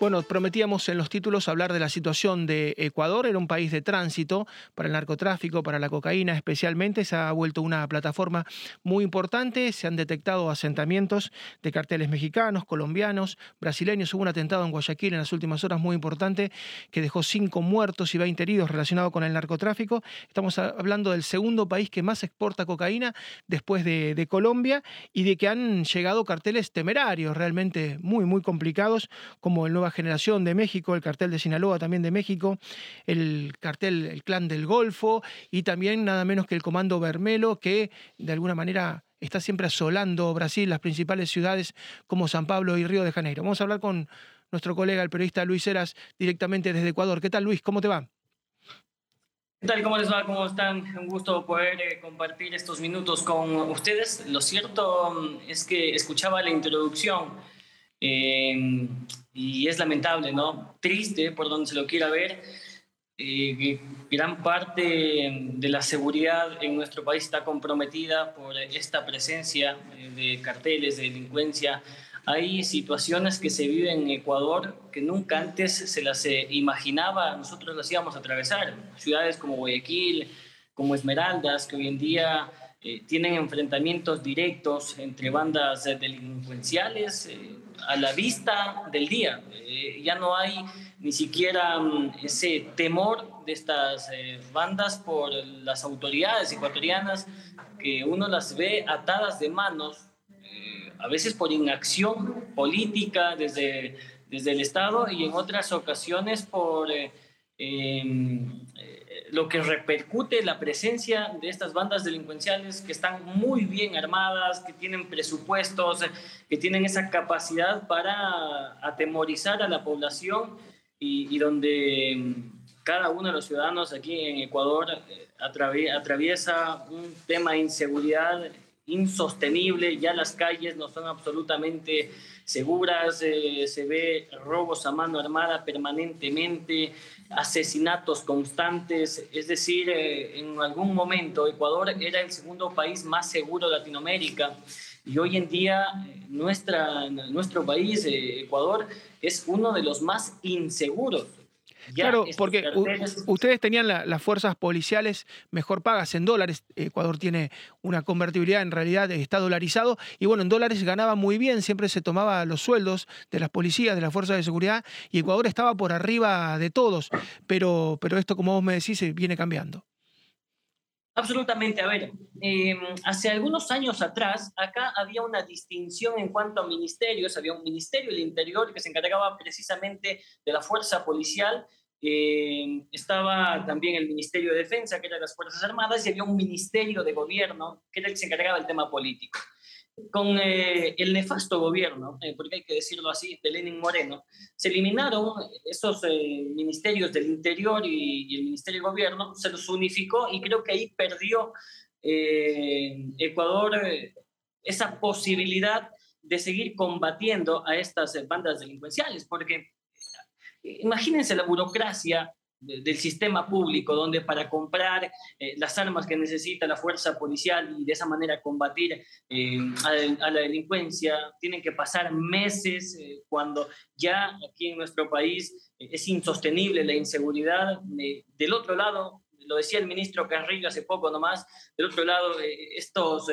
Bueno, prometíamos en los títulos hablar de la situación de Ecuador. Era un país de tránsito para el narcotráfico, para la cocaína especialmente. Se ha vuelto una plataforma muy importante. Se han detectado asentamientos de carteles mexicanos, colombianos, brasileños. Hubo un atentado en Guayaquil en las últimas horas muy importante que dejó cinco muertos y 20 heridos relacionados con el narcotráfico. Estamos hablando del segundo país que más exporta cocaína después de, de Colombia y de que han llegado carteles temerarios, realmente muy, muy complicados, como el Nueva Generación de México, el cartel de Sinaloa también de México, el cartel, el clan del Golfo y también nada menos que el Comando Bermelo que de alguna manera está siempre asolando Brasil, las principales ciudades como San Pablo y Río de Janeiro. Vamos a hablar con nuestro colega, el periodista Luis Heras, directamente desde Ecuador. ¿Qué tal Luis? ¿Cómo te va? ¿Qué tal? ¿Cómo les va? ¿Cómo están? Un gusto poder eh, compartir estos minutos con ustedes. Lo cierto mm, es que escuchaba la introducción eh, y es lamentable, ¿no? Triste por donde se lo quiera ver. Eh, gran parte de la seguridad en nuestro país está comprometida por esta presencia eh, de carteles, de delincuencia. Hay situaciones que se viven en Ecuador que nunca antes se las eh, imaginaba, nosotros las íbamos a atravesar. Ciudades como Guayaquil, como Esmeraldas, que hoy en día eh, tienen enfrentamientos directos entre bandas delincuenciales eh, a la vista del día. Eh, ya no hay ni siquiera mm, ese temor de estas bandas por las autoridades ecuatorianas, que uno las ve atadas de manos, a veces por inacción política desde, desde el Estado y en otras ocasiones por em, lo que repercute la presencia de estas bandas delincuenciales que están muy bien armadas, que tienen presupuestos, que tienen esa capacidad para atemorizar a la población y, donde mm, cada uno de los ciudadanos aquí en Ecuador eh, atraviesa un tema de inseguridad insostenible, ya las calles no son absolutamente seguras, eh, se ve robos a mano armada permanentemente, asesinatos constantes, es decir, eh, en algún momento Ecuador era el segundo país más seguro de Latinoamérica y hoy en día eh, nuestra, nuestro país, Ecuador, es uno de los más inseguros claro, porque ustedes tenían las fuerzas policiales mejor pagas en dólares. Ecuador tiene una convertibilidad, en realidad está dolarizado. Y bueno, en dólares ganaba muy bien, siempre se tomaba los sueldos de las policías, de las fuerzas de seguridad, y Ecuador estaba por arriba de todos. Pero, pero esto, como vos me decís, viene cambiando. Absolutamente. A ver, em, hace algunos años atrás, acá había una distinción en cuanto a ministerios. Había un ministerio del Interior que se encargaba precisamente de la fuerza policial. Em, estaba también el Ministerio de Defensa, que era las Fuerzas Armadas, y había un ministerio de gobierno, que era el que se encargaba del tema político con eh, el nefasto gobierno, eh, porque hay que decirlo así, de Lenin Moreno, se eliminaron esos eh, ministerios del Interior y, el Ministerio de Gobierno, se los unificó y creo que ahí perdió Ecuador esa posibilidad de seguir combatiendo a estas bandas delincuenciales, porque imagínense la burocracia del sistema público, donde para comprar eh, las armas que necesita la fuerza policial y de esa manera combatir eh, a, la delincuencia, tienen que pasar meses eh, cuando ya aquí en nuestro país es insostenible la inseguridad. del otro lado, lo decía el ministro Carrillo hace poco nomás, del otro lado, estos,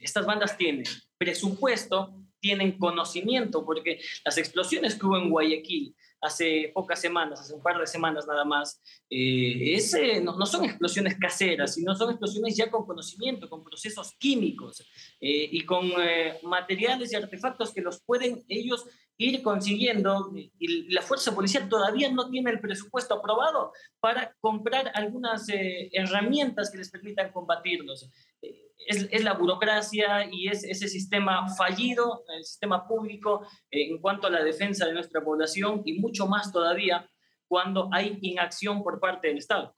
estas bandas tienen presupuesto, tienen conocimiento, porque las explosiones que hubo en Guayaquil, hace pocas semanas, hace un par de semanas nada más, eh, ese, no, son explosiones caseras, sino son explosiones ya con conocimiento, con procesos químicos eh, y con eh, materiales y artefactos que los pueden ellos ir consiguiendo. Y la fuerza policial todavía no tiene el presupuesto aprobado para comprar algunas herramientas que les permitan combatirlos es, la burocracia y es ese sistema fallido, el sistema público eh, en cuanto a la defensa de nuestra población y mucho más todavía cuando hay inacción por parte del Estado.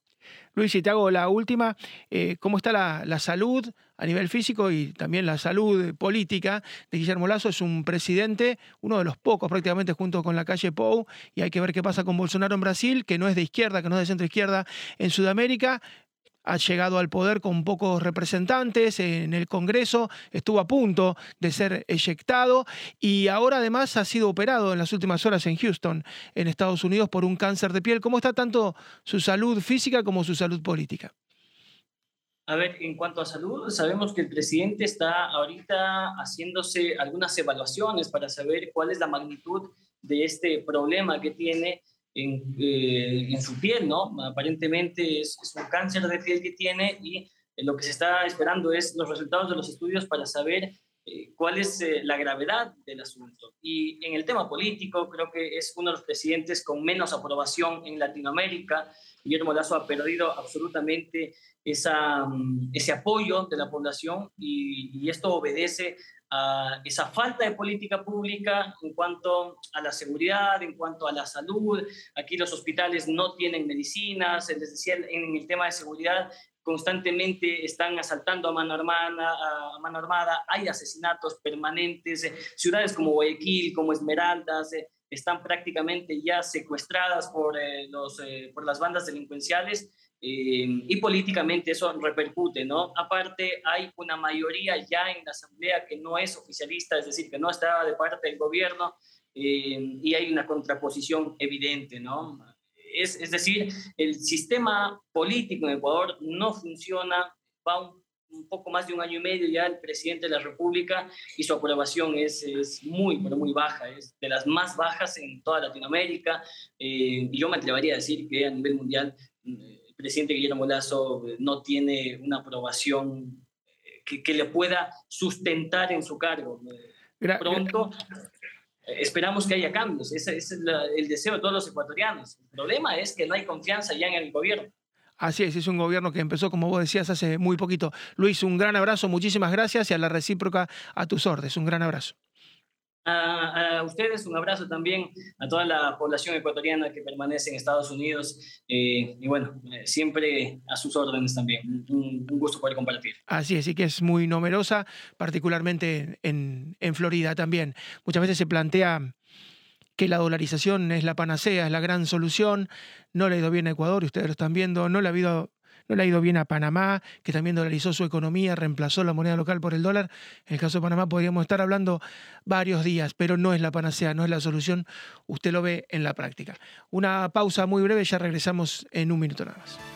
Luis, y te hago la última, eh, ¿cómo está la, salud a nivel físico y también la salud política de Guillermo Lazo? Es un presidente, uno de los pocos prácticamente junto con la calle Pou, y hay que ver qué pasa con Bolsonaro en Brasil, que no es de izquierda, que no es de centro izquierda en Sudamérica ha llegado al poder con pocos representantes en el Congreso, estuvo a punto de ser eyectado y ahora además ha sido operado en las últimas horas en Houston, en Estados Unidos, por un cáncer de piel. ¿Cómo está tanto su salud física como su salud política? A ver, en cuanto a salud, sabemos que el presidente está ahorita haciéndose algunas evaluaciones para saber cuál es la magnitud de este problema que tiene en, eh, en su piel, ¿no? Aparentemente es, es, un cáncer de piel que tiene y lo que se está esperando es los resultados de los estudios para saber eh, cuál es eh, la gravedad del asunto. Y en el tema político, creo que es uno de los presidentes con menos aprobación en Latinoamérica. Guillermo Lazo ha perdido absolutamente esa, mm, ese apoyo de la población y, y esto obedece a esa falta de política pública en cuanto a la seguridad, en cuanto a la salud. Aquí los hospitales no tienen medicinas, les decía, en el tema de seguridad constantemente están asaltando a mano armada, a mano armada. Hay asesinatos permanentes, eh, ciudades como Guayaquil, como Esmeraldas, eh, están prácticamente ya secuestradas por, eh, los, por las bandas delincuenciales y políticamente eso repercute, ¿no? Aparte, hay una mayoría ya en la Asamblea que no es oficialista, es decir, que no está de parte del gobierno y hay una contraposición evidente, ¿no? Es, decir, el sistema político en Ecuador no funciona, va un, poco más de un año y medio ya el presidente de la República y su aprobación es, es muy, pero muy baja, es de las más bajas en toda Latinoamérica. Eh, y yo me atrevería a decir que a nivel mundial eh, presidente Guillermo Lazo no tiene una aprobación eh, que, que le pueda sustentar en su cargo. Pronto esperamos que haya cambios. Ese, es el deseo de todos los ecuatorianos. El problema es que no hay confianza ya en el gobierno. Así es, es un gobierno que empezó, como vos decías, hace muy poquito. Luis, un gran abrazo, muchísimas gracias y a la recíproca a tus órdenes. Un gran abrazo a, ustedes, un abrazo también a toda la población ecuatoriana que permanece en Estados Unidos eh, y bueno, eh, siempre a sus órdenes también. Un, gusto poder compartir. Así es, y que es muy numerosa, particularmente en, en Florida también. Muchas veces se plantea que la dolarización es la panacea, es la gran solución. No le ha ido bien a Ecuador, ustedes lo están viendo, no le ha habido no le ha ido bien a Panamá, que también dolarizó su economía, reemplazó la moneda local por el dólar. En el caso de Panamá podríamos estar hablando varios días, pero no es la panacea, no es la solución. Usted lo ve en la práctica. Una pausa muy breve, ya regresamos en un minuto nada más.